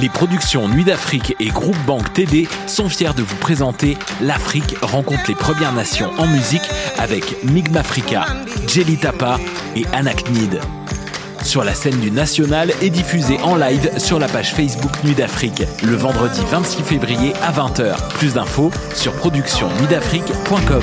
Les productions Nuit d'Afrique et Groupe Banque TD sont fiers de vous présenter L'Afrique rencontre les Premières Nations en musique avec Migmafrica, Jelly Tapa et Anaknid. Sur la scène du National et diffusé en live sur la page Facebook Nuit d'Afrique le vendredi 26 février à 20h. Plus d'infos sur productionnuitdafrique.com.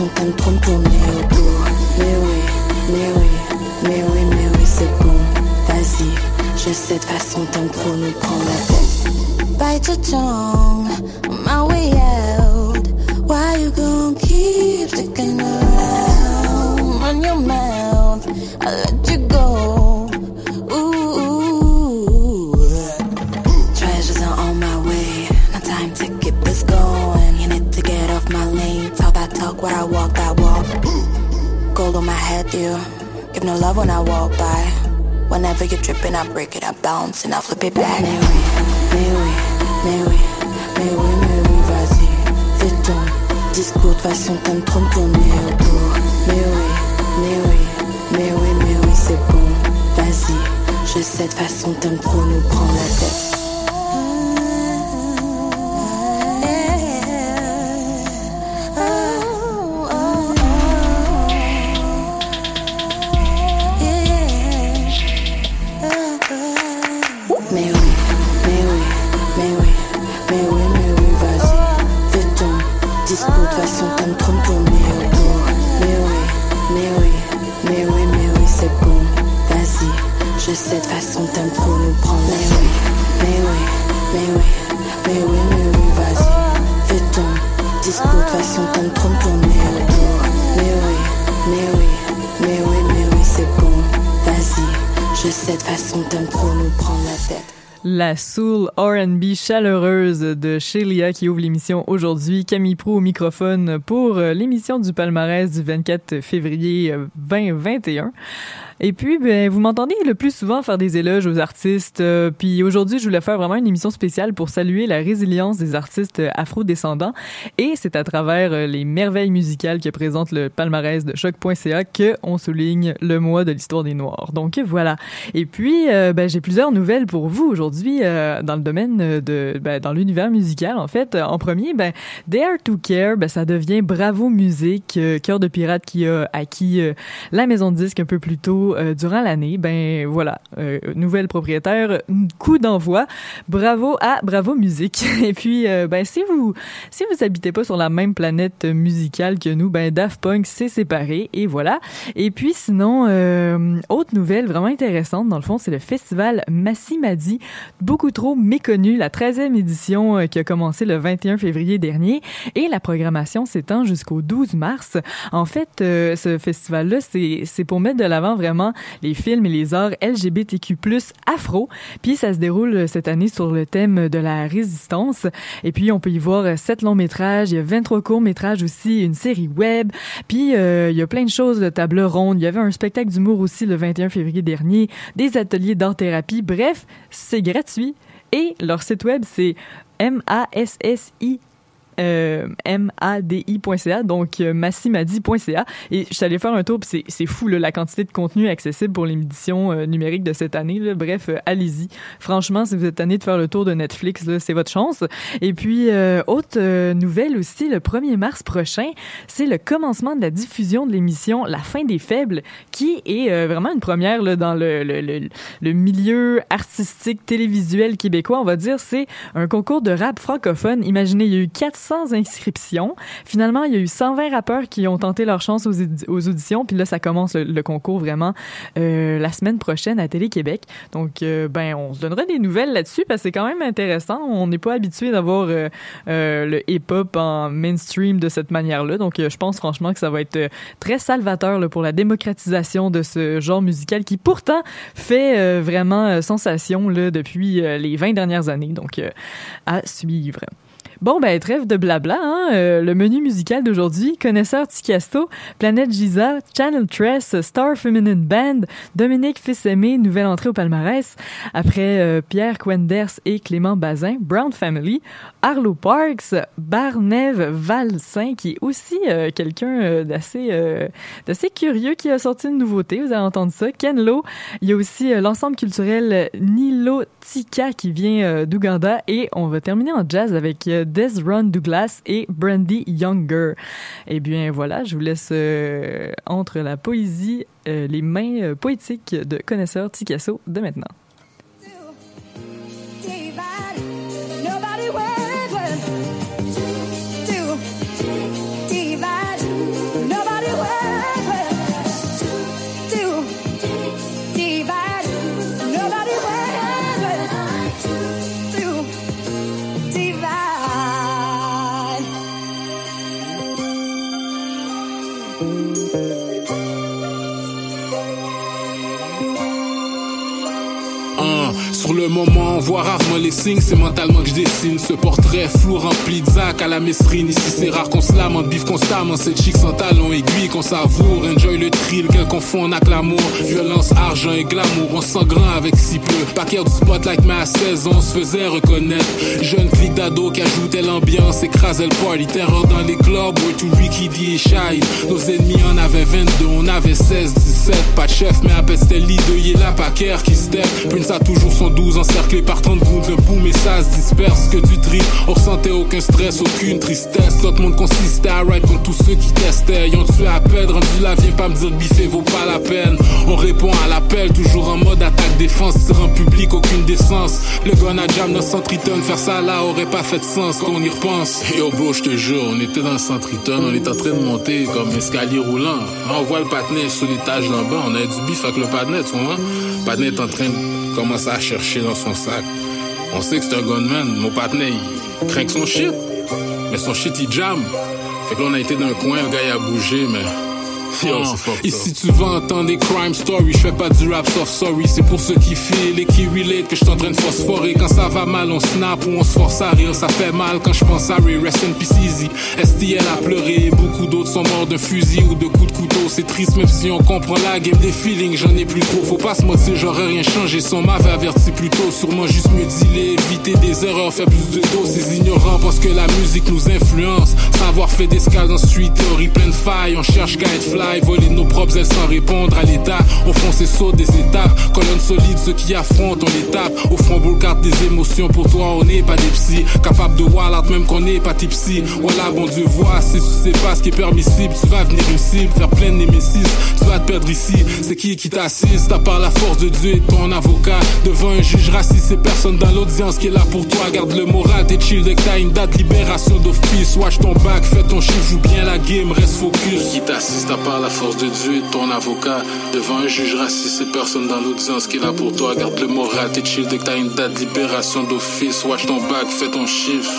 De façon t'aimes trop me tourner autour. Mais oui, mais oui, mais oui, mais oui, c'est bon. Vas-y, je sais de façon t'aimes trop nous prendre la tête. Bite your love when I walk by. Whenever you're tripping, I break it, I bounce and I flip it back. Mais oui, mais oui, mais oui, mais oui, mais oui, vas-y. Fais ton discours de façon t'aimes trop tourner autour. Mais oui, mais oui, mais oui, mais oui, c'est bon. Vas-y, je sais de façon t'aimes trop nous prendre la tête. La soul R&B chaleureuse de Shelia qui ouvre l'émission aujourd'hui. Camille Pro au microphone pour euh, l'émission du palmarès du 24 février euh, 2021. Et puis, ben, vous m'entendez le plus souvent faire des éloges aux artistes. euh, puis aujourd'hui, je voulais faire vraiment une émission spéciale pour saluer la résilience des artistes afro-descendants. Et c'est à travers euh, les merveilles musicales que présente le palmarès de choc.ca que on souligne le mois de l'histoire des Noirs. Donc voilà. Et puis, euh, ben, j'ai plusieurs nouvelles pour vous aujourd'hui euh, dans le domaine de, ben, dans l'univers musical. En fait, en premier, ben, Dare to Care, ben, ça devient Bravo Musique, euh, cœur de pirate qui a acquis euh, la maison de disque un peu plus tôt radio durant l'année. Ben voilà, nouvelle propriétaire, coup d'envoi. Bravo à Bravo Musique. Et puis, ben si vous si vous habitez pas sur la même planète musicale que nous, ben Daft Punk s'est séparé et voilà. Et puis sinon, autre nouvelle vraiment intéressante dans le fond, c'est le festival Massimadi, beaucoup trop méconnu, la 13e édition qui a commencé le 21 février dernier et la programmation s'étend jusqu'au 12 mars. En fait, euh, ce festival-là, c'est pour mettre de l'avant vraiment les films et les arts LGBTQ+, afro. Puis ça se déroule cette année sur le thème de la résistance. Et puis on peut y voir sept longs métrages, il y a 23 courts métrages aussi, une série web. Puis euh, il y a plein de choses de table ronde. Il y avait un spectacle d'humour aussi le 21 février dernier, des ateliers d'art-thérapie. Bref, c'est gratuit. Et leur site web, c'est M-A-S-S-I euh, madi.ca, donc euh, massimadi.ca. Et je suis allée faire un tour, puis c'est fou là, la quantité de contenu accessible pour l'édition euh, numérique de cette année. Là. Bref, euh, allez-y. Franchement, si vous êtes tanné de faire le tour de Netflix, c'est votre chance. Et puis, autre nouvelle aussi, le 1er mars prochain, c'est le commencement de la diffusion de l'émission La fin des faibles, qui est vraiment une première là, dans le, le, le, le milieu artistique télévisuel québécois, on va dire. C'est un concours de rap francophone. Imaginez, il y a eu 400 sans inscriptions. Finalement, il y a eu 120 rappeurs qui ont tenté leur chance aux, auditions, puis là, ça commence le, concours vraiment euh, la semaine prochaine à Télé-Québec. Donc, euh, ben, on se donnera des nouvelles là-dessus parce que c'est quand même intéressant. On n'est pas habitué d'avoir euh, le hip-hop en mainstream de cette manière-là. Donc, je pense franchement que ça va être très salvateur pour la démocratisation de ce genre musical qui pourtant fait vraiment sensation là, depuis les 20 dernières années. Donc, à suivre. Bon, ben, trêve de blabla, hein? Euh, le menu musical d'aujourd'hui, Connaisseur Ticasto, Planète Giza, Channel Tress, Star Feminine Band, Dominique Fils-Aimé, nouvelle entrée au palmarès. Après euh, Pierre Quenders et Clément Bazin, Brown Family, Arlo Parks, Barnève Valsin, qui est aussi euh, quelqu'un d'assez d'assez curieux qui a sorti une nouveauté, vous avez entendu ça. Ken Lo, il y a aussi l'ensemble culturel Nilo Tika qui vient d'Ouganda et on va terminer en jazz avec Desron Douglas et Brandy Younger. Eh bien voilà, je vous laisse euh, entre la poésie, euh, les mains euh, poétiques de connaisseurs Ticasso de maintenant. Le moment, on voit rarement les signes, c'est mentalement que je dessine ce portrait flou rempli de zac à la mesrine. Ici c'est rare qu'on se lamente, bif constamment, cette chic sans talon aiguille qu'on savoure, enjoy le thrill qu'elle confond avec l'amour, violence, argent et glamour, on sent grand avec si peu. Paquet du spotlight mais à 16 ans, on se faisait reconnaître. Jeune clic d'ado qui ajoutait l'ambiance, écrasait le party, terreur dans les clubs, way to Ricky D et Shy. Nos ennemis en avaient 22, on avait 16, 17, pas de chef mais à c'était leader, il là, Paquer qui step. Prince a toujours son 12 encerclés par 30 bouts de boum et ça se disperse que du trip. On ressentait aucun stress, aucune tristesse. Notre monde consistait à ride contre tous ceux qui testaient. Ont tué à peine, rendu là, viens pas me dire biffer vaut pas la peine. On répond à l'appel, toujours en mode attaque défense. Tir en public, aucune décence. Le gun à jam dans Centriton, faire ça là aurait pas fait de sens quand on y repense. Yo bro, je te jure, on était dans Centriton, on est en train de monter comme escalier roulant. on voit le patinet sur l'étage là bas, on a du bif avec le patinet, tu vois. Le patinet est en train de commence à chercher dans son sac. On sait que c'est un gunman. Mon partenaire, il craint son shit. Mais son shit, il jam. Fait que on a été dans un coin, le gars, il a bougé, mais et si tu veux entendre des crime stories, je fais pas du rap soft sorry. C'est pour ceux qui feel et qui relate que je suis en train de phosphorer. Quand ça va mal, on snap ou on se force à rire. Ça fait mal quand je pense à Ray, rest in peace easy. STL a pleuré, beaucoup d'autres sont morts d'un fusil ou de coups de couteau. C'est triste même si on comprend la game des feelings, j'en ai plus trop. Faut pas se mentir, j'aurais rien changé. Son m'avait averti plus tôt. Sûrement juste mieux dealer, éviter des erreurs, faire plus de dos. Ces ignorants pensent que la musique nous influence. Savoir fait d'escale dans street, théorie pleine de failles. On cherche guide fly voler nos propres ailes sans répondre à l'état. On fonce et saute des étapes, colonne solide, ceux qui affrontent, on les tape. Au front carte des émotions, pour toi on n'est pas des psy. Capable de voir l'art même qu'on n'est pas tipsy. Voilà, bon Dieu, vois, si tu sais pas ce qui est permissible, tu vas venir cible, faire plein de némésis. Tu vas te perdre ici. C'est qui qui t'assiste À part la force de Dieu et ton avocat. Devant un juge raciste, c'est personne dans l'audience qui est là pour toi. Garde le moral, t'es chill dès que t'as une date libération d'office. Watch ton bac, fais ton chiffre, joue bien la game, reste focus. Qui t'assiste à part la force de Dieu et ton avocat. Devant un juge raciste, c'est personne dans l'audience qui est là pour toi. Garde le moral, t'es chill dès que t'as une date libération d'office. Watch ton bac, fais ton chiffre.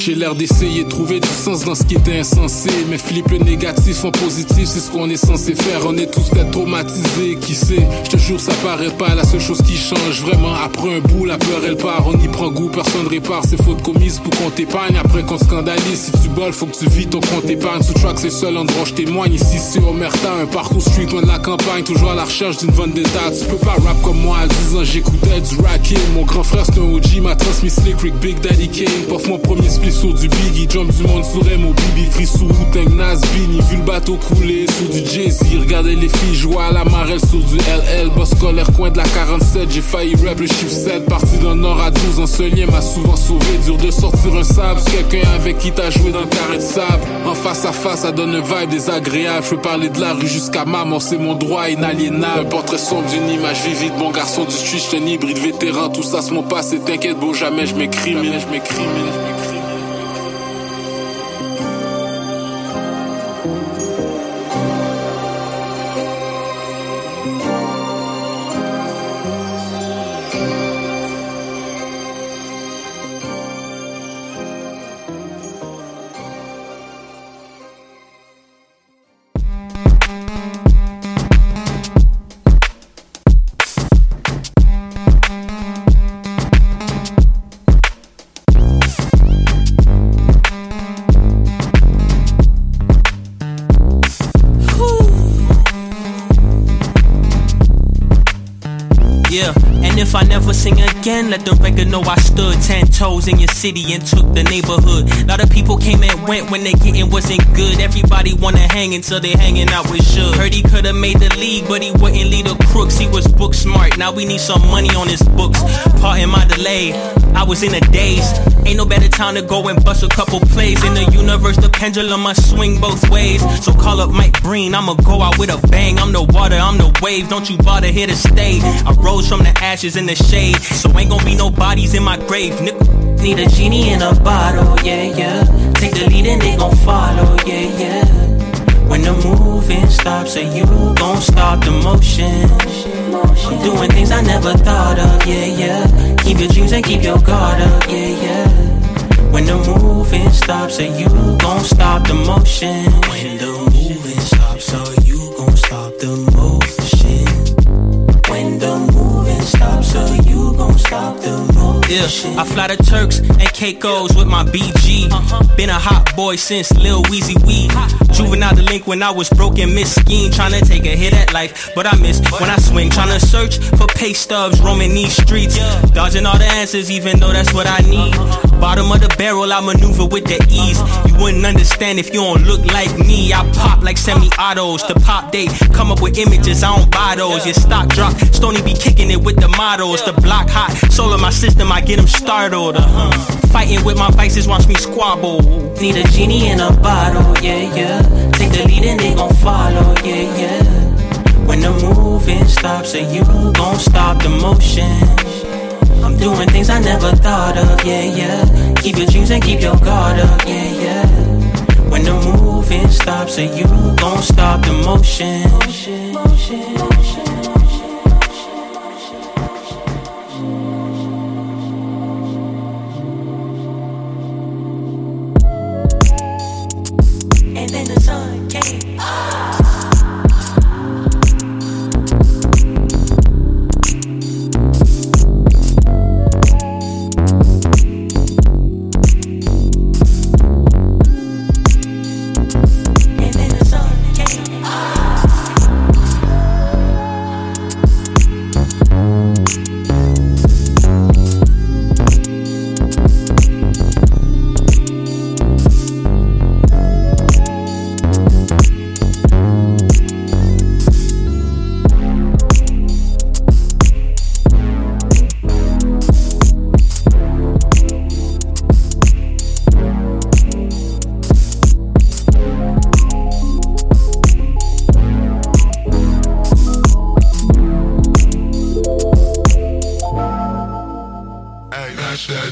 J'ai l'air d'essayer de trouver du sens dans ce qui était insensé. Mais flip le négatif en positif, c'est ce qu'on est censé faire. On est tous peut-être traumatisés, qui sait? Je te jure, ça paraît pas la seule chose qui change. Vraiment, après un bout, la peur elle part. On y prend goût, personne répare ses fautes commises pour qu'on t'épargne. Après qu'on scandalise, si tu boles, faut que tu vis ton compte épargne. Sous track, c'est le seul endroit je témoigne. Ici, c'est Omerta, un parcours street loin de la campagne. Toujours à la recherche d'une vendetta. Tu peux pas rap comme moi à 10 ans, j'écoutais du racking. Mon grand frère, c'est un OG, m'a transmis Slick Rick, Big Daddy Kane. Pof mon premier split sur du Biggie, jump du monde sur mon Bibi, free sous Wu-Tang, Bini, vu le bateau couler sous du Jay-Z, regardez les filles jouer à la marelle sur du LL, boss scolaire, coin de la 47, j'ai failli rap le chiffre 7, parti d'un nord à 12 en ce lien m'a souvent sauvé, dur de sortir un sable, quelqu'un avec qui t'as joué dans le carré de sable, en face à face, ça donne un vibe désagréable, je peux parler de la rue jusqu'à ma mort, c'est mon droit inaliénable, un portrait sombre d'une image vivide, bon garçon du street, un hybride vétéran, tout ça c'est mon passé, t'inquiète, bon jamais je m'écris, je m'écris, if again, let the record know I stood ten toes in your city and took the neighborhood. A lot of people came and went when they getting wasn't good. Everybody wanna hang until they hanging out with Suge. Heard he could've made the league, but he wouldn't lead the crooks. He was book smart. Now we need some money on his books. Pardon my delay. I was in a daze. Ain't no better time to go and bust a couple plays. In the universe, the pendulum must swing both ways. So call up Mike Breen, I'ma go out with a bang. I'm the water, I'm the wave. Don't you bother here to stay. I rose from the ashes in the shade. So ain't gonna be no bodies in my grave, nigga. Need a genie in a bottle, yeah, yeah. Take the lead and they gon' follow, yeah, yeah. When the moving stops, so you gon' stop the motion. I'm doing things I never thought of, yeah, yeah. Keep your dreams and keep your guard up, yeah, yeah. When the moving stops, so you gon' stop the motion. When the moving stops, so you gon' stop the motion. Yeah, I fly to Turks and Caicos with my BG. Been a hot boy since Lil Weezy Wee. Juvenile delinquent, when I was broken, miss scheme, trying to take a hit at life, but I miss when I swing, trying to search for pay stubs, roaming these streets, dodging all the answers, even though that's what I need. Bottom of the barrel, I maneuver with the ease. You wouldn't understand if you don't look like me. I pop like semi-autos. The pop date, come up with images, I don't buy those. Your stock drop, Stony be kicking it with the models. The block hot, soul of my system, I get them startled. Uh-huh. Fighting with my vices, watch me squabble. Need a genie in a bottle, yeah, yeah. Take the lead and they gon' follow, yeah, yeah. When the moving stops, so you gon' stop the motion. I'm doing things I never thought of, yeah, yeah. Keep your dreams and keep your guard up, yeah, yeah. When the moving stops, so you gon' stop the motion,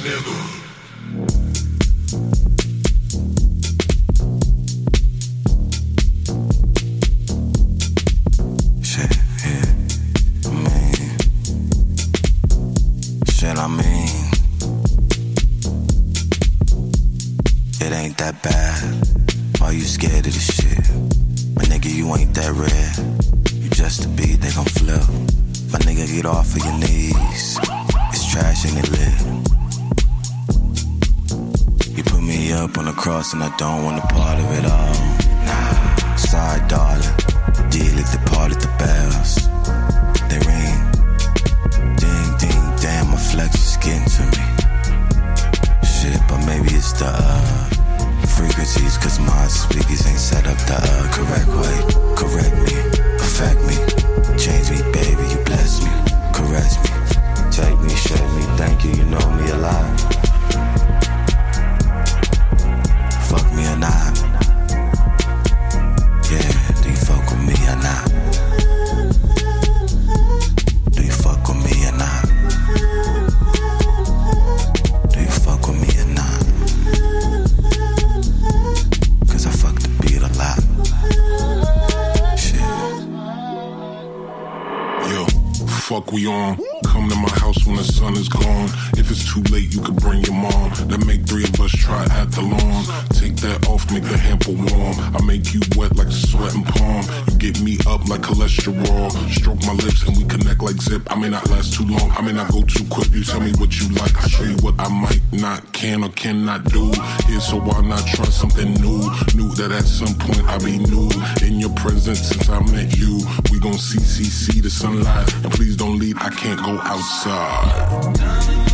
never Lyon. might not, can or cannot do. Here, so why not try something new? Knew that at some point I'll be new in your presence since I met you. We gon' CCC the sunlight, and please don't leave. I can't go outside.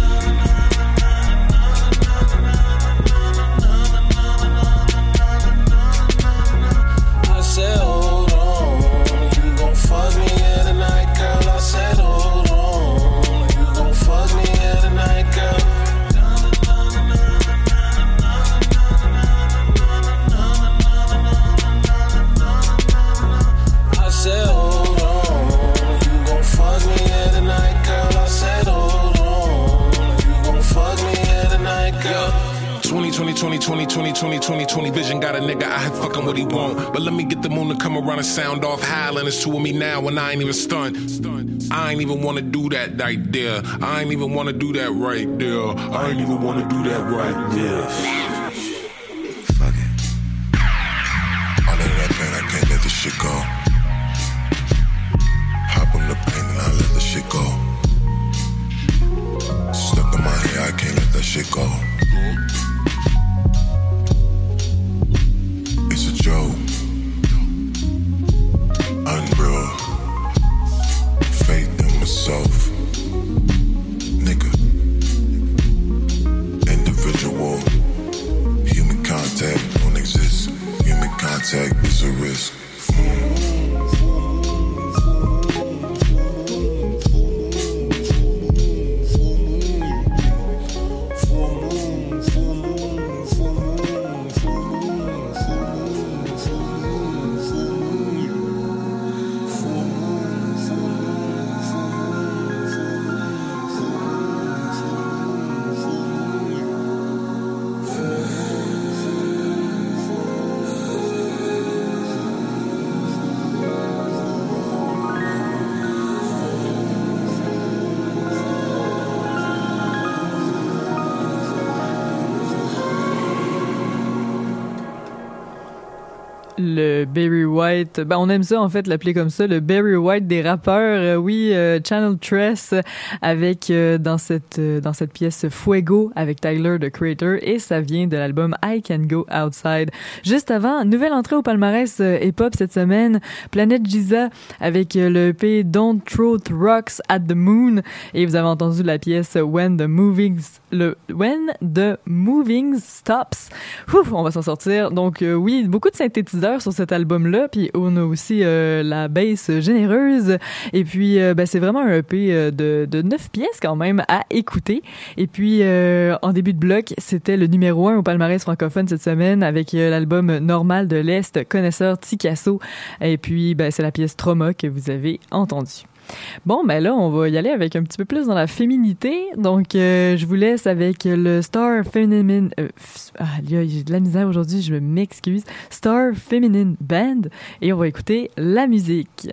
20, 20, 20, 20, 20 vision. Got a nigga, I had fucking what he want. But let me get the moon to come around and sound off. Howling It's two of me now, and I ain't even stunned. I ain't even wanna do that right there. I ain't even wanna do that right there. I ain't even wanna do that right there. Ben, on aime ça, en fait, l'appeler comme ça, le Barry White des rappeurs. Euh, oui, euh, Channel Tress avec, euh, dans cette, dans cette pièce Fuego avec Tyler, the Creator, et ça vient de l'album I Can Go Outside. Juste avant, nouvelle entrée au palmarès hip-hop cette semaine, Planet Giza avec le EP Don't Throw Rocks at the Moon, et vous avez entendu la pièce When the Moving, le When the Moving Stops. Ouf, on va s'en sortir. Donc oui, beaucoup de synthétiseurs sur cet album-là, puis on a aussi euh, la bass généreuse. Et puis, euh, ben, c'est vraiment un EP euh, de, de 9 pièces quand même à écouter. Et puis, en début de bloc, c'était le numéro 1 au palmarès francophone cette semaine avec l'album Normal de l'Est, Connaisseur Ticasso. Et puis, ben, c'est la pièce Trauma que vous avez entendue. Bon, ben là, on va y aller avec un petit peu plus dans la féminité. Donc, euh, je vous laisse avec le Star Feminine... Euh, ah, j'ai de la misère aujourd'hui, je m'excuse. Star Feminine Band. Et on va écouter la musique.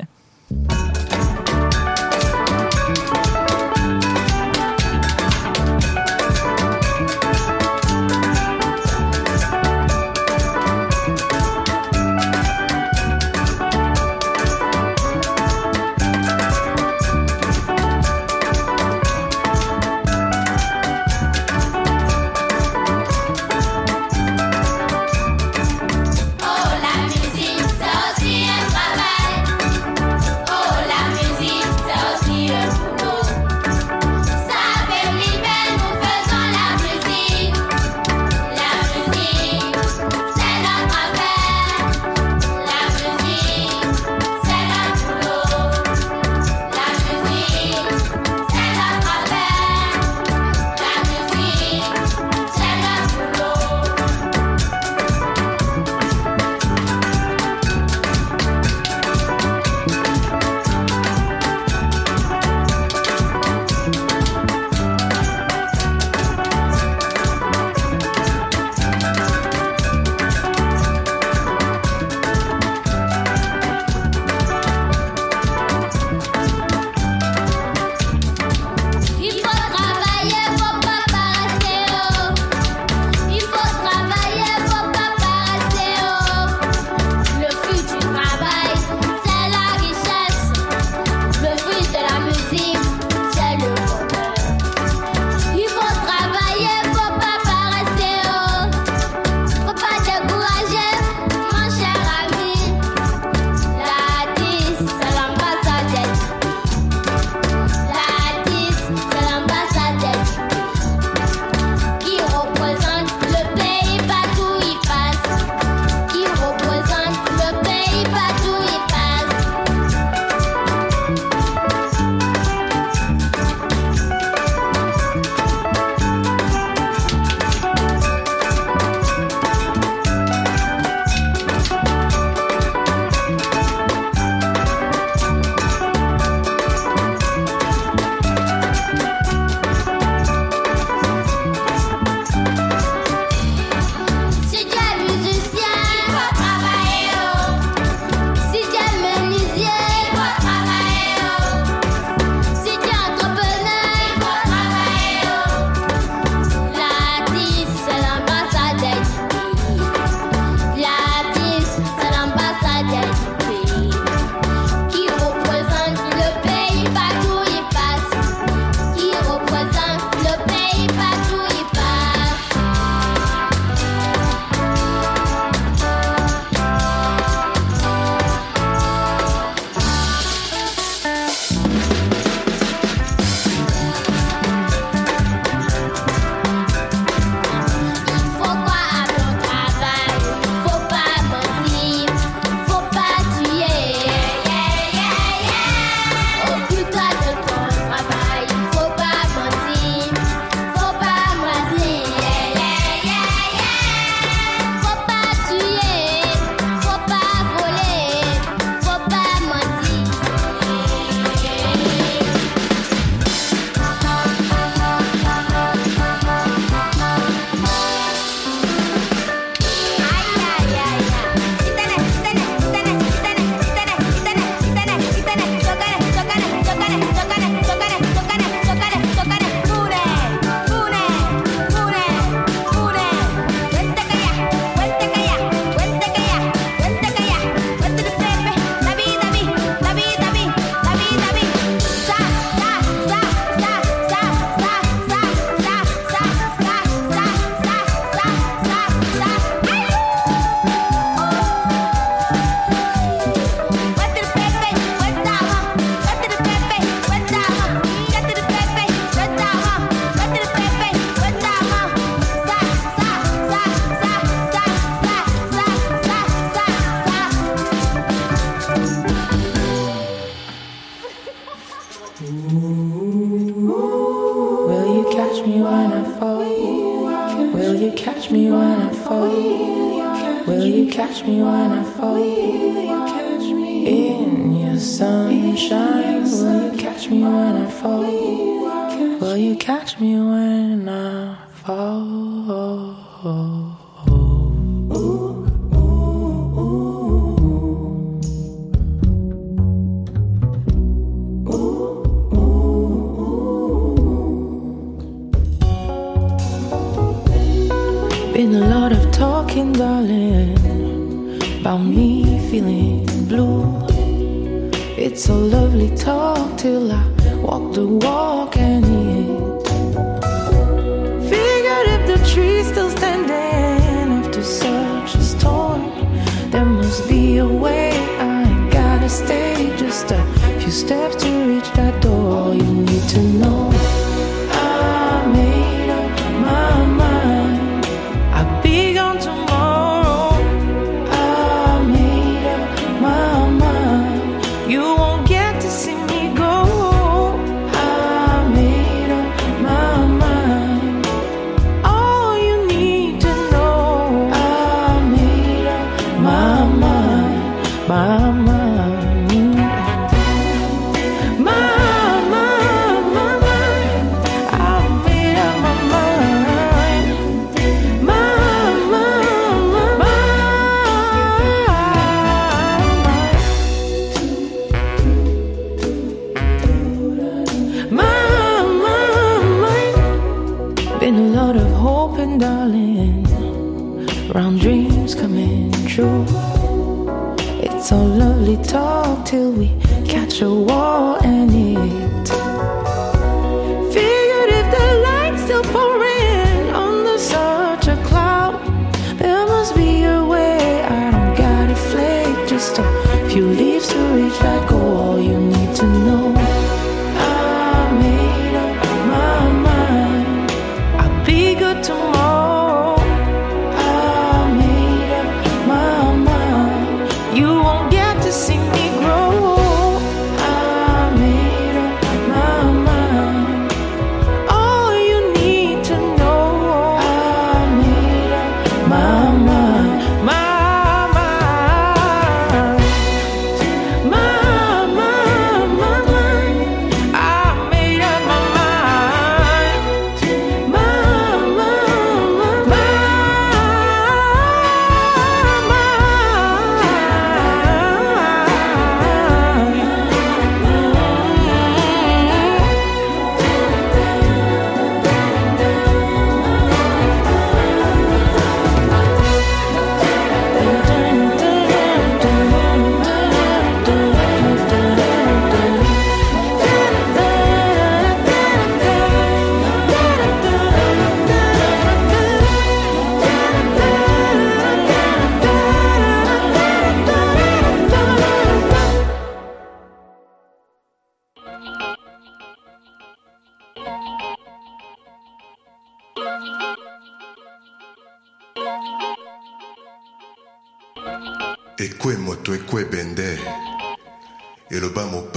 Eloba mopao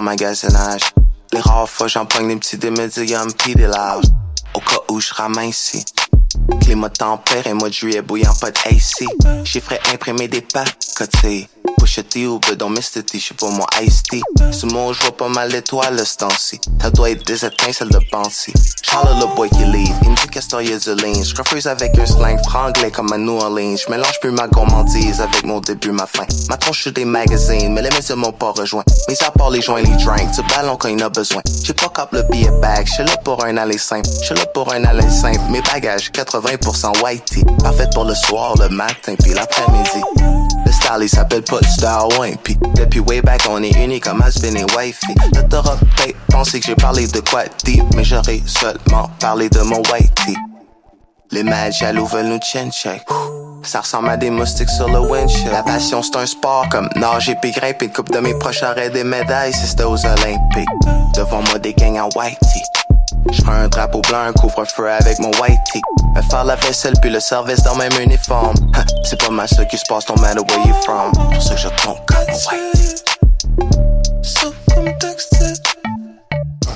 magasinage. Les rares fois, j'en pogne des petits démédiums pis des larges. Au cas où je ici. Climat tempéré, mois de juillet bouillant, pas de AC. Chiffres imprimé des pacotés. Mr. T, j'suis pas mon Ice T. Ce j'vois pas mal d'étoiles ce temps-ci. Ça doit être des étincelles de pensée. Charles le boy qui leave, il me dit qu'Astor y'a du linge. J'croffreuse avec un slang franglais comme à New Orleans. J'mélange plus ma gourmandise avec mon début, ma fin. Ma tronche sur des magazines, mais les médias m'ont pas rejoint. Mais à part les joints, les drinks, tu ballon quand il a besoin. J'ai pas cap le billet bag, j'suis là pour un aller simple. J'suis là pour un aller simple. Mes bagages, 80% whitey. Parfait pour le soir, le matin, puis l'après-midi. Le style, il s'appelle pas Star Wayne. Puis depuis way back, on est unis comme husband et wifey. T'auras peut-être pensé que j'ai parlé de quoi deep, mais j'aurais seulement parlé de mon whitey. Les mâles jaloux veulent nous chin check. Ça ressemble à des moustiques sur le windshield. La passion, c'est un sport comme nager puis grimper. Coupe de mes proches auraient des médailles si c'était aux Olympiques. Devant moi, des gangs en whitey. J'prends un drapeau blanc, un couvre-feu avec mon white tee. Me faire la vaisselle puis le service dans même uniforme. C'est pas mal ce qui se passe, no matter where you from. Pour ça que je tombe comme white tee. So contexted,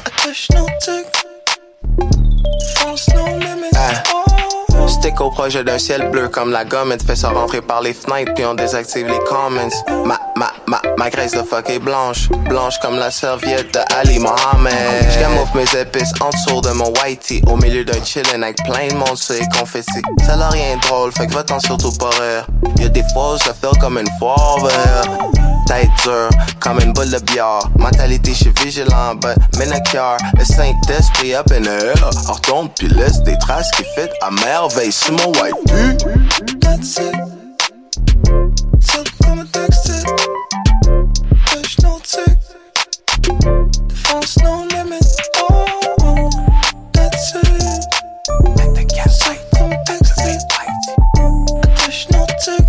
attache no tick. France no limit. Ah. Stick au projet d'un ciel bleu comme la gomme, te fait ça rentrer par les fenêtres, puis on désactive les comments. Ma, ma, ma, ma graisse de fuck est blanche, blanche comme la serviette de Ali Mohamed. J'camoufle mes épices en dessous de mon whitey, au milieu d'un chillin' avec plein de monde sur les confettis. Ça n'a rien de drôle, fait que va-t'en surtout pas rire. Y'a des fois où ça fait comme une foire Tête dure, comme une boule de bière. Mentalité, j'suis vigilant, but manicure. Le Saint-Esprit up in the air. Retourne pis laisse des traces qui fit à merveille sur mon white That's it. So come and text it. Push no tick. Defense no limit. Oh, oh. that's it. Like the cat so come and text it. Push no tick.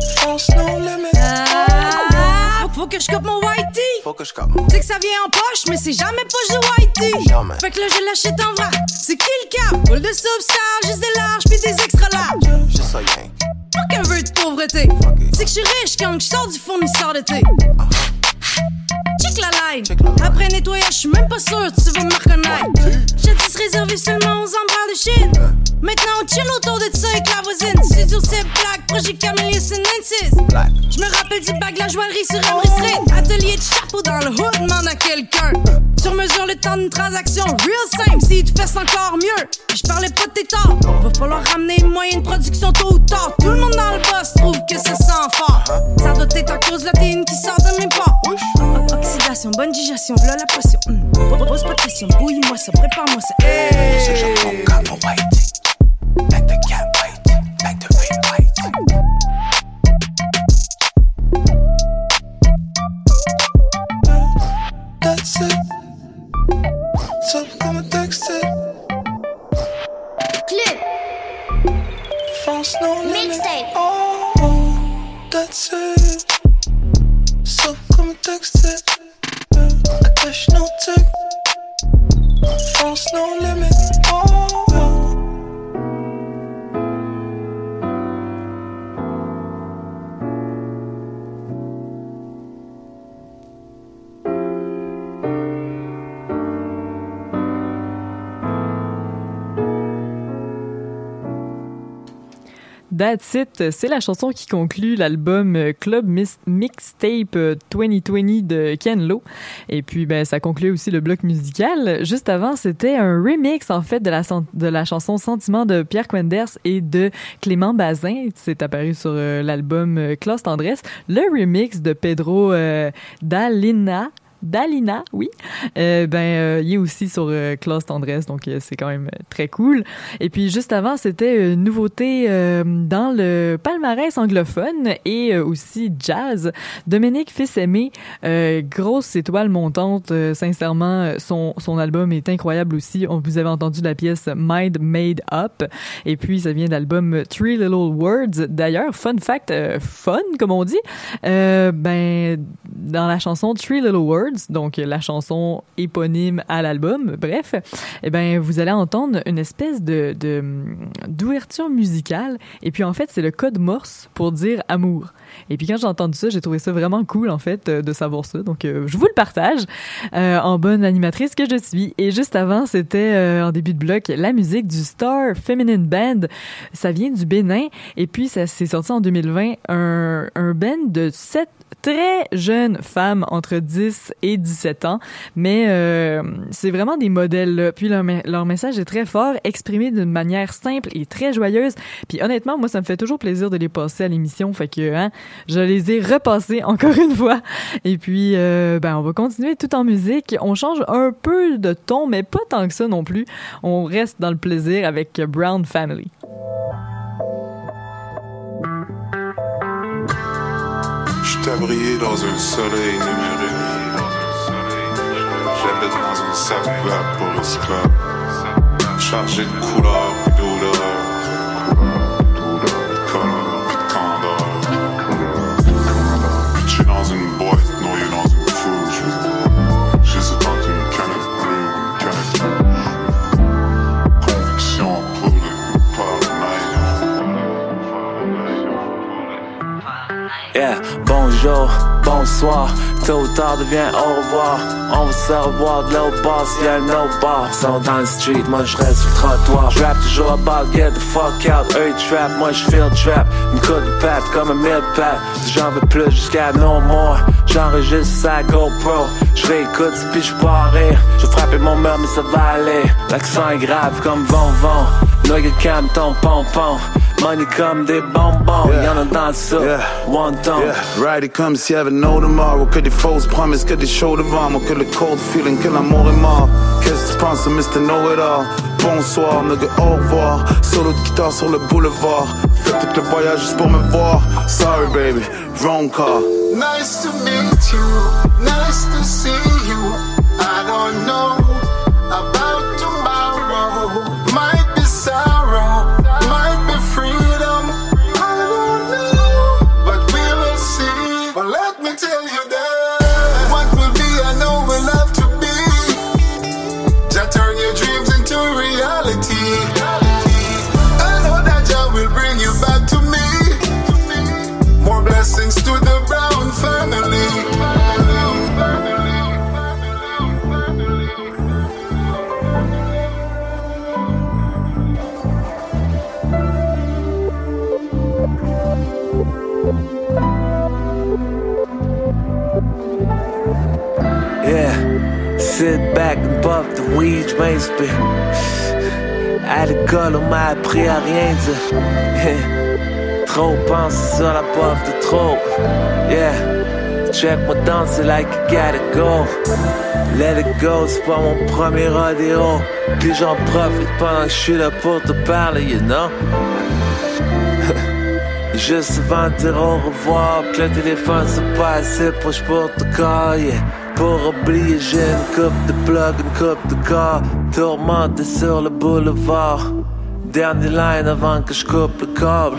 Defense no limit. Ah, faut que je coupe mon whitey. Faut que je. Tu sais que ça vient en poche, mais c'est jamais poche de whitey. Jamais. Fait que là, je l'achète en vrac. C'est qui le cap? Boule de substar, juste des larges, puis des extra larges. Juste ça, gang. Aucun vœu de pauvreté. C'est que je suis riche quand je sors du fournisseur de thé. Check la line. Après nettoyage, je suis même pas sûr tu vas me reconnaître. Jadis réservé seulement aux embras de Chine. Maintenant, on chill autour de ça avec la voisine. Studio c'est black, projet Camélius et Nancy's. Je me rappelle du bac, la joaillerie sur Emery Street. Atelier de chapeau dans le hood, demande à quelqu'un. Sur mesure le temps d'une transaction, real simple, si tu fais encore mieux. Je parlais pas de tes torts. Va falloir ramener une moyenne de production tôt ou tard. Tout le monde dans le boss trouve que ça sent fort. Ça doit être à cause de la théine qui sort de mes pas. Bonne digestion, voilà la pression. Mm. Pose pas de question, bouille-moi ça, prépare-moi ça. Hey. C'est que je tombe comme un white. Back the cat white. Back the red white. That's it. So come and text it. Clip. Fonce no limit. Mixtape. Oh, oh, that's it. So come and text it. Attache no tick. Fonce no limit. Oh, oh. That's It, c'est la chanson qui conclut l'album euh, Club Mixtape 2020 euh, de Ken Lo. Et puis, ben, ça conclut aussi le bloc musical. Juste avant, c'était un remix, en fait, de la, de la chanson Sentiment de Pierre Quenders et de Clément Bazin. C'est apparu sur euh, l'album Classe Tendresse. Le remix de Pedro Dalina, Dalina, oui. Euh, ben, euh, il est aussi sur euh, Classe Tendresse, donc euh, c'est quand même très cool. Et puis juste avant, c'était une nouveauté dans le palmarès anglophone et aussi jazz. Dominique Fils-Aimé, grosse étoile montante, sincèrement, son, son album est incroyable aussi. On, vous avez entendu la pièce Mind Made Up, et puis ça vient de l'album Three Little Words. D'ailleurs, fun fact, fun comme on dit, ben dans la chanson Three Little Words, donc la chanson éponyme à l'album. Bref, eh ben vous allez entendre une espèce de d'ouverture musicale et puis en fait c'est le code Morse pour dire amour. Et puis quand j'ai entendu ça, j'ai trouvé ça vraiment cool en fait euh, de savoir ça. Donc euh, je vous le partage euh, en bonne animatrice que je suis. Et juste avant, c'était en début de bloc la musique du Star Feminine Band. Ça vient du Bénin et puis ça s'est sorti en 2020 un un band de sept très jeunes femmes entre 10 et 17 ans, mais euh, c'est vraiment des modèles. Là. Puis leur, message est très fort, exprimé d'une manière simple et très joyeuse. Puis honnêtement, moi, ça me fait toujours plaisir de les passer à l'émission, fait que hein, je les ai repassés encore une fois. Et puis, euh, ben, on va continuer tout en musique. On change un peu de ton, mais pas tant que ça non plus. On reste dans le plaisir avec Brown Family. T'as brillé dans un soleil numérique. J'habite dans une savane pour esclaves, chargé de couleurs et d'odeurs. Bonjour, bonsoir. Tôt ou tard devient au revoir. On va se revoir de au bar s'il y a un autre bar. Sont dans le street, moi je reste sur le trottoir. J'rappe toujours about get the fuck out. Eux trap, moi je feel trap. Une coupe de patte comme un mille pat. J'en veux plus jusqu'à no more. J'enregistre sa GoPro. J'réécoute puis j'pars rire. J'ai frappé mon mur mais ça va aller. L'accent est grave comme von von. Noyé calme ton pompon. Money comme des bonbons, yeah. y'en a dans le soup, yeah. one time. Yeah. Ride it comme s'il y avait no tomorrow. Que des fausses promesses, que des shows devant moi. Que le cold feeling, que l'amour est mort. Qu'est-ce que tu penses, Mr. Know-It-All? Bonsoir, nigga, au revoir. Solo de guitare sur le boulevard. Fais tout le voyage juste pour me voir. Sorry, baby, wrong car. Nice to meet you, nice to see you. I don't know je À l'école, on m'a appris à rien dire. trop penser sur la puff de trop. Yeah. Check moi danser like you gotta go. Let it go, c'est pas mon premier rodeo. Puis j'en profite pendant que je suis là pour te parler, you know? Juste avant de dire au revoir, que le téléphone se passe, pour je pour te call, yeah. Pour oublier, j'ai une coupe de plug, une coupe de corps. Tourmenté sur le boulevard. Dernier line avant que je coupe le câble.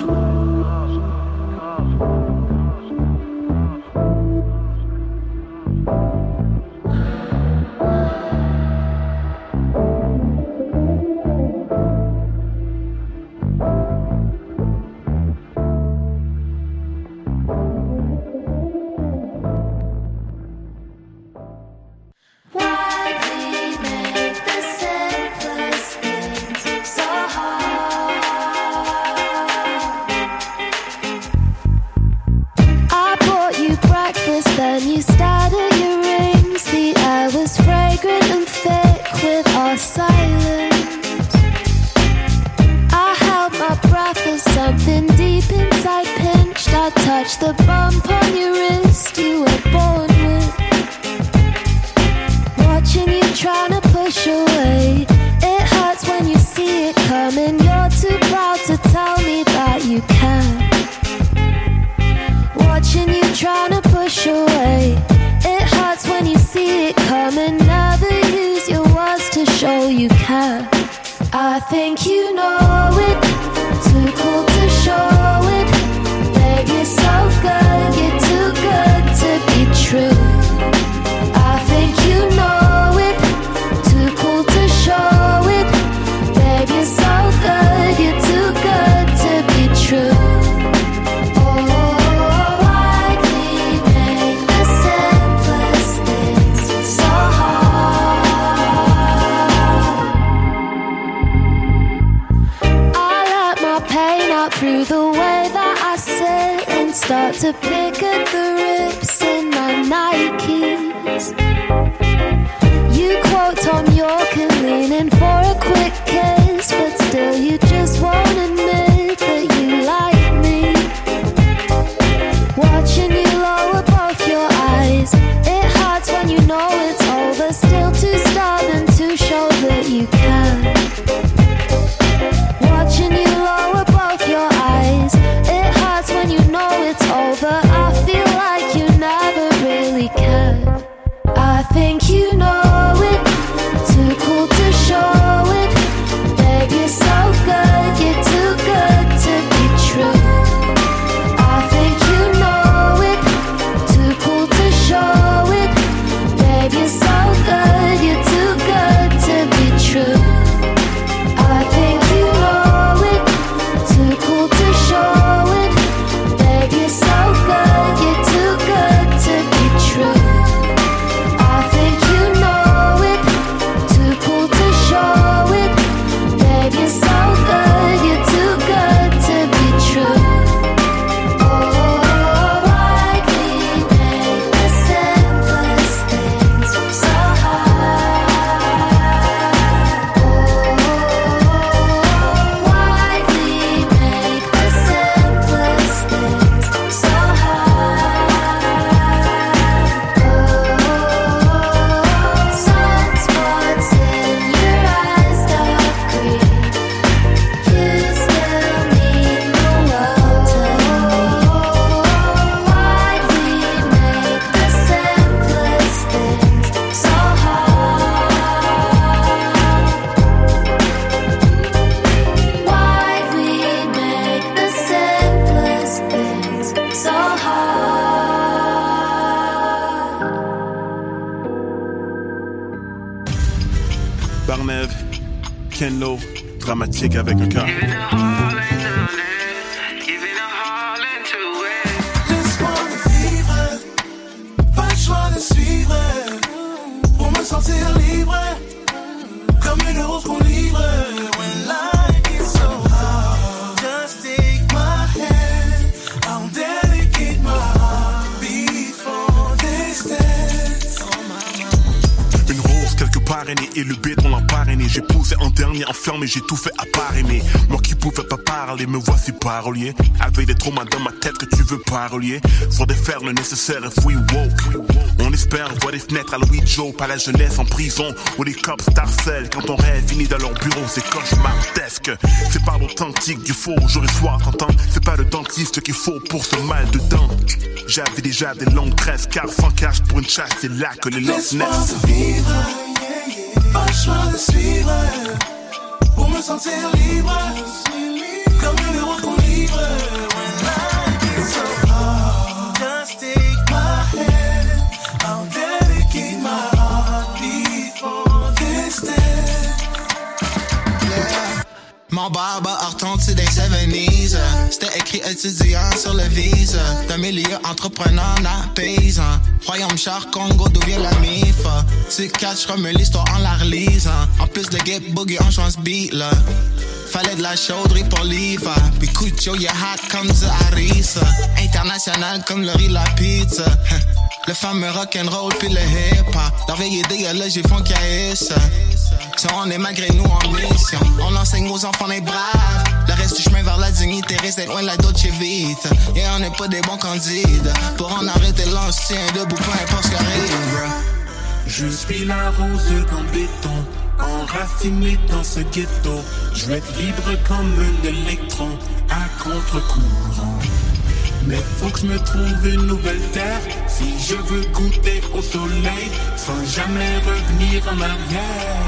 Avec des traumas dans ma tête que tu veux pas relier. Faudrait faire le nécessaire if we woke. On espère voir des fenêtres à Louis Joe, pas la jeunesse en prison. Où les cops harcèlent quand on rêve finit dans leur bureau, c'est cauchemardesque. C'est pas l'authentique du faux, jour et soir, t'entends? C'est pas le dentiste qu'il faut pour ce mal de dents. J'avais déjà des longues tresses, car sans cash pour une chasse, c'est là que les lances naissent. pas le choix de suivre, pour me sentir libre. Mon barbe retourne tu des 70s C'était écrit étudiant sur le visa. D'un milieu entrepreneur à paysan Royaume char Congo d'où vient la mif Tu catch comme l'histoire en la relise En plus de gay boogie on change beat là Fallait de la chauderie pour l'IFA. Puis Cucho, il comme du harissa. International comme le riz, la pizza. Le fameux rock'n'roll puis le hip-hop. Leur vieille idée, là, j'ai font ça Si on est malgré nous en mission, on enseigne aux enfants les braves. Le reste du chemin vers la dignité reste loin de la Dolce Vita. Et on n'est pas des bons candidats. Pour en arrêter l'ancien, debout, peu importe ce qu'arrive. Je suis la rose comme béton enraciné dans ce ghetto. Je vais être libre comme un électron, à contre-courant. Mais faut que je me trouve une nouvelle terre si je veux goûter au soleil sans jamais revenir en arrière.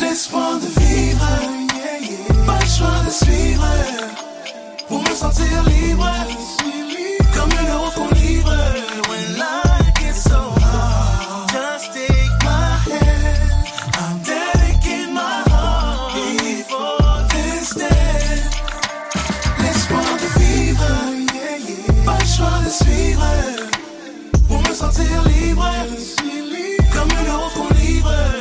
L'espoir de vivre, pas le choix de suivre pour me sentir libre, comme une qu'on livre. Comme une rose qu'on livre.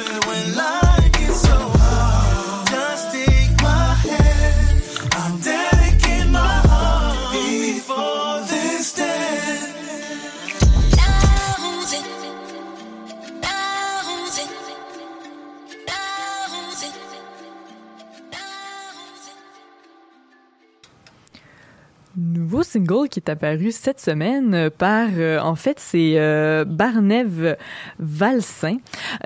Nouveau single qui est apparu cette semaine euh, par, euh, en fait, c'est euh, Barnev Valsin.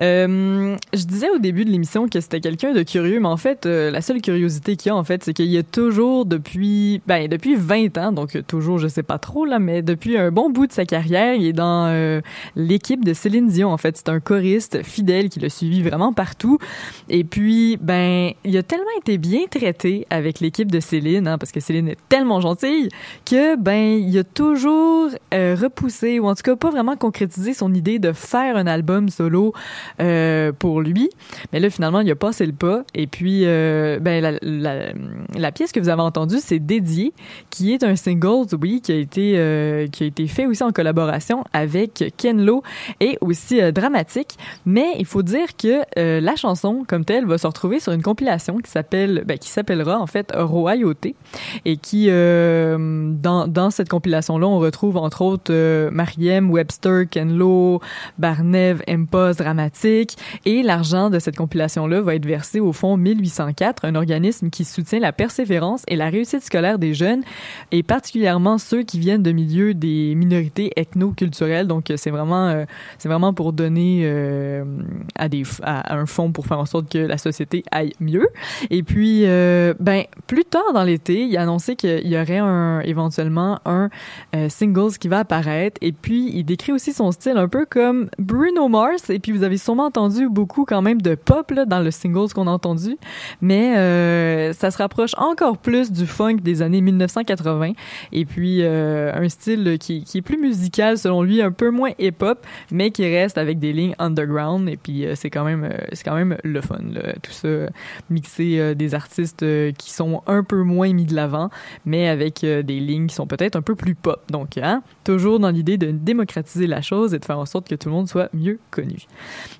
Euh, je disais au début de l'émission que c'était quelqu'un de curieux, mais en fait, euh, la seule curiosité qu'il y a, en fait, c'est qu'il y a toujours depuis, ben, depuis 20 ans, donc euh, toujours, je sais pas trop, là, mais depuis un bon bout de sa carrière, il est dans l'équipe de Céline Dion, en fait. C'est un choriste fidèle qui l'a suivi vraiment partout. Et puis, ben, il a tellement été bien traité avec l'équipe de Céline, hein, parce que Céline est tellement gentille, que ben il a toujours euh, repoussé ou en tout cas pas vraiment concrétisé son idée de faire un album solo euh, pour lui. Mais là finalement il a passé le pas et puis euh, ben la, pièce que vous avez entendue c'est Dédié qui est un single oui qui a été qui a été fait aussi en collaboration avec Ken Lo et aussi dramatique. Mais il faut dire que la chanson comme telle va se retrouver sur une compilation qui s'appelle ben, qui s'appellera en fait Royauté et qui dans, dans cette compilation-là, on retrouve entre autres euh, Mariem, Webster, Kenlo, Barnev, Impos, Dramatique. Et l'argent de cette compilation-là va être versé au Fonds 1804, un organisme qui soutient la persévérance et la réussite scolaire des jeunes, et particulièrement ceux qui viennent de milieux des minorités ethno-culturelles. Donc, c'est vraiment, euh, vraiment pour donner euh, à, des, à un fonds pour faire en sorte que la société aille mieux. Et puis, euh, ben, plus tard dans l'été, il a annoncé qu'il y aurait un, éventuellement un euh, singles qui va apparaître. Et puis, il décrit aussi son style un peu comme Bruno Mars. Et puis, vous avez sûrement entendu beaucoup quand même de pop là, dans le singles qu'on a entendu. Mais euh, ça se rapproche encore plus du funk des années 1980. Et puis, euh, un style qui, qui est plus musical selon lui, un peu moins hip-hop, mais qui reste avec des lignes underground. Et puis, euh, c'est quand même, quand même le fun. Tout ça, mixer des artistes qui sont un peu moins mis de l'avant, mais avec euh, des lignes qui sont peut-être un peu plus pop. Donc, hein, toujours dans l'idée de démocratiser la chose et de faire en sorte que tout le monde soit mieux connu.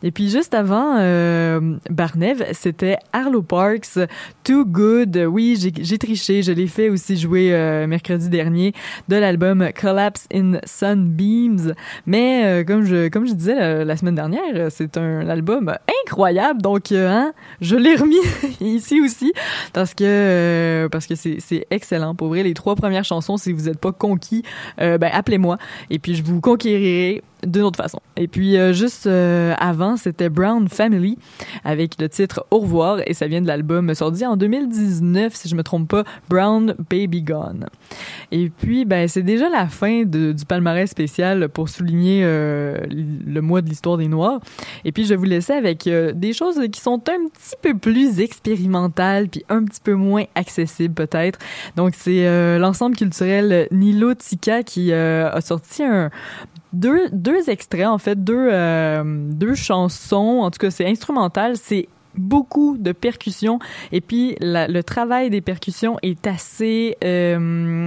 Et puis, juste avant euh, Barnev, c'était Arlo Parks, Too Good. Oui, j'ai triché, je l'ai fait aussi jouer euh, mercredi dernier de l'album Collapse in Sunbeams. Mais euh, comme je comme je disais la, la semaine dernière, c'est un album incroyable. Donc, euh, hein, je l'ai remis ici aussi parce que euh, parce que c'est excellent. Pour vrai, les trois premières chansons, si vous n'êtes pas conquis, euh, ben appelez-moi et puis je vous conquérirai d'une autre façon. Et puis euh, juste euh, avant, c'était Brown Family avec le titre Au revoir et ça vient de l'album sorti en 2019 si je me trompe pas, Brown Baby Gone. Et puis ben c'est déjà la fin de, du palmarès spécial pour souligner euh, le mois de l'histoire des Noirs. Et puis je vais vous laisser avec euh, des choses qui sont un petit peu plus expérimentales puis un petit peu moins accessibles peut-être. Donc c'est euh, l'ensemble culturel Nilo Tika qui euh, a sorti un deux, deux extraits, en fait, deux, euh, deux chansons. En tout cas, c'est instrumental. C'est beaucoup de percussions et puis le travail des percussions est assez euh,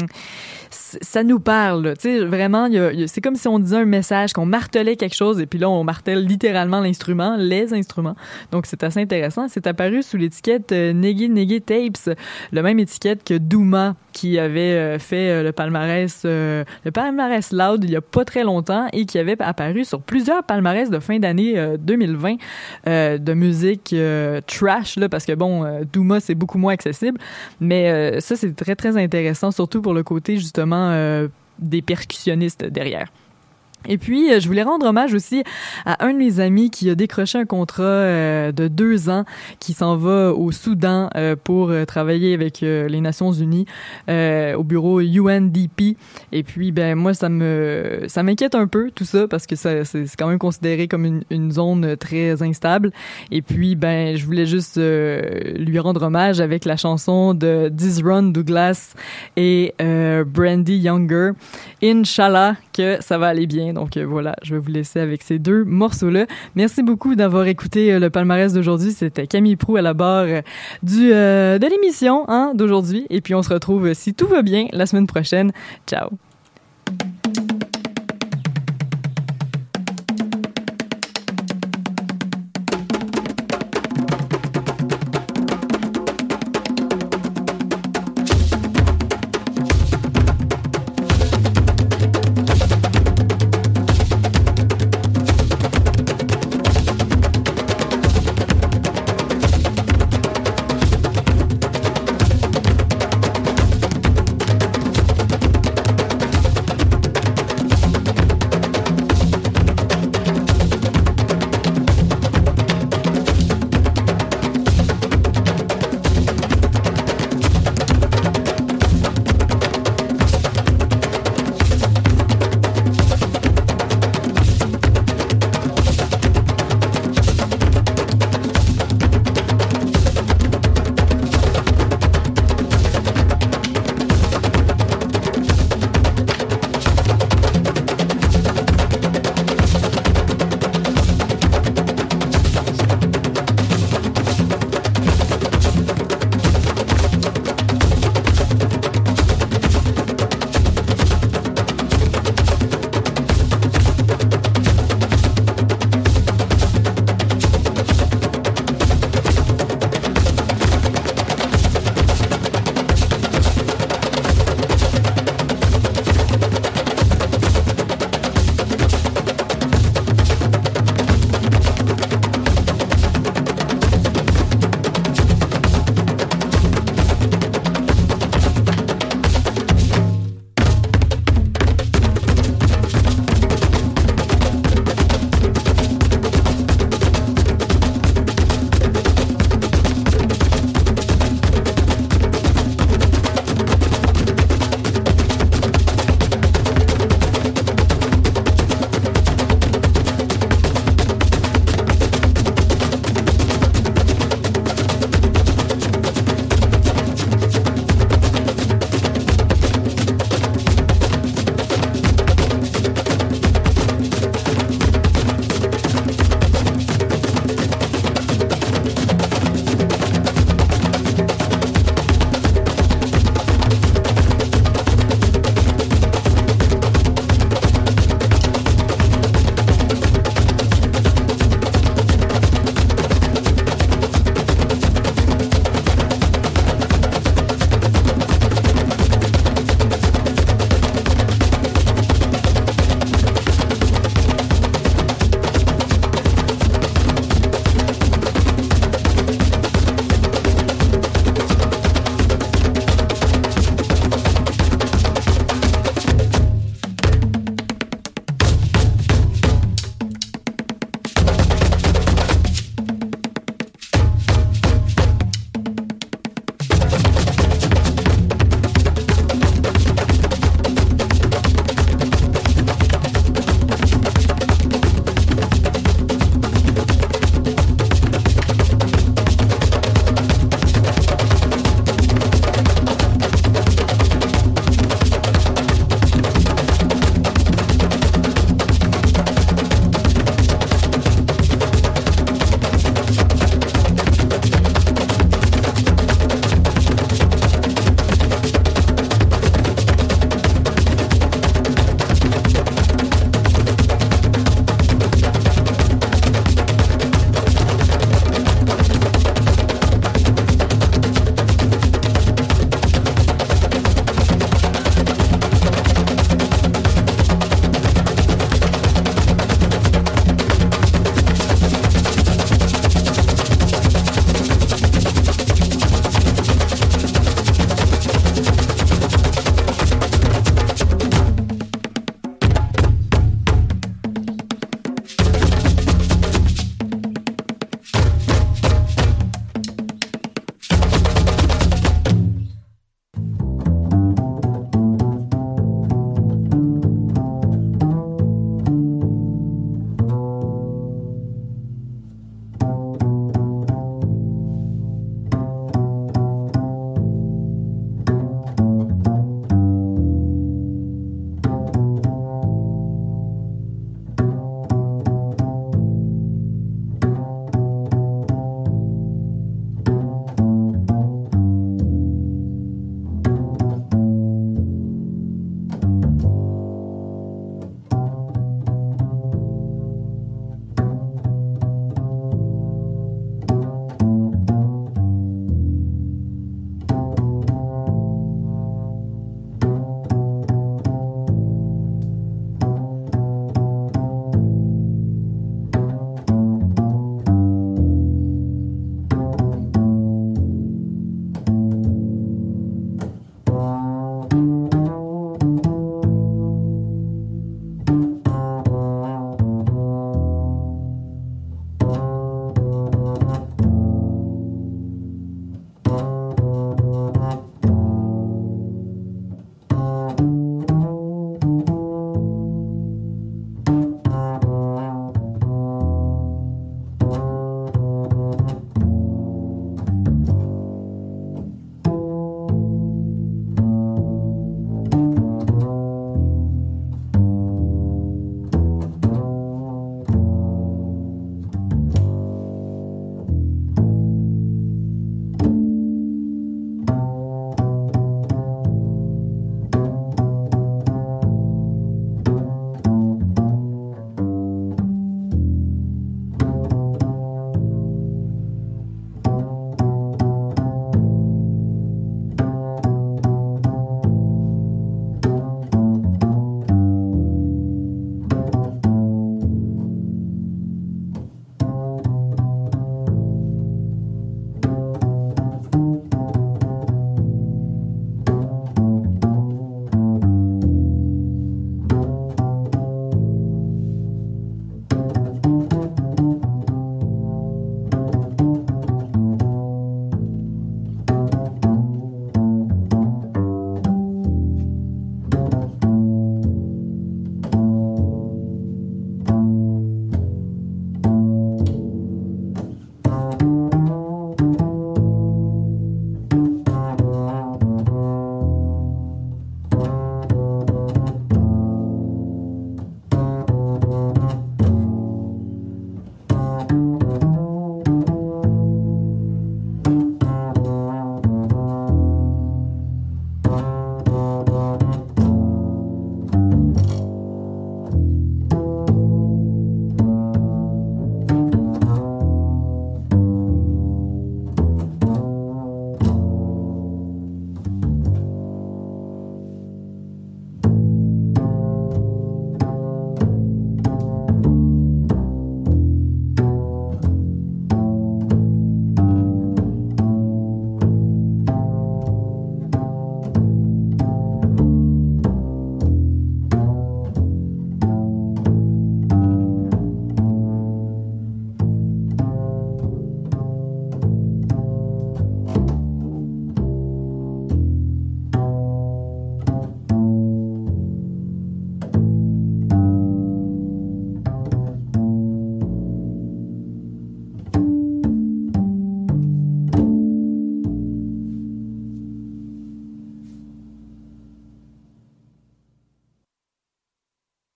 ça nous parle. Tu sais, vraiment, c'est comme si on disait un message, qu'on martelait quelque chose, et puis là, on martèle littéralement l'instrument, les instruments. Donc, c'est assez intéressant. C'est apparu sous l'étiquette euh, Neggy Neggy Tapes, le même étiquette que Douma, qui avait euh, fait euh, le palmarès, le palmarès Loud il y a pas très longtemps et qui avait apparu sur plusieurs palmarès de fin d'année 2020 de musique trash, là, parce que bon, Douma, c'est beaucoup moins accessible. Mais ça, c'est très, très intéressant, surtout pour le côté, justement, euh, des percussionnistes derrière. Et puis, euh, je voulais rendre hommage aussi à un de mes amis qui a décroché un contrat euh, de deux ans, qui s'en va au Soudan euh, pour travailler avec les Nations Unies au bureau UNDP. Et puis, ben moi, ça me ça m'inquiète un peu tout ça parce que ça c'est quand même considéré comme une, une, zone très instable. Et puis, ben je voulais juste lui rendre hommage avec la chanson de Dizron Douglas et Brandy Younger. Inshallah que ça va aller bien. Donc euh, voilà, je vais vous laisser avec ces deux morceaux-là. Merci beaucoup d'avoir écouté euh, le palmarès d'aujourd'hui. C'était Camille Prou à la barre euh, de l'émission hein, d'aujourd'hui. Et puis on se retrouve, si tout va bien, la semaine prochaine. Ciao!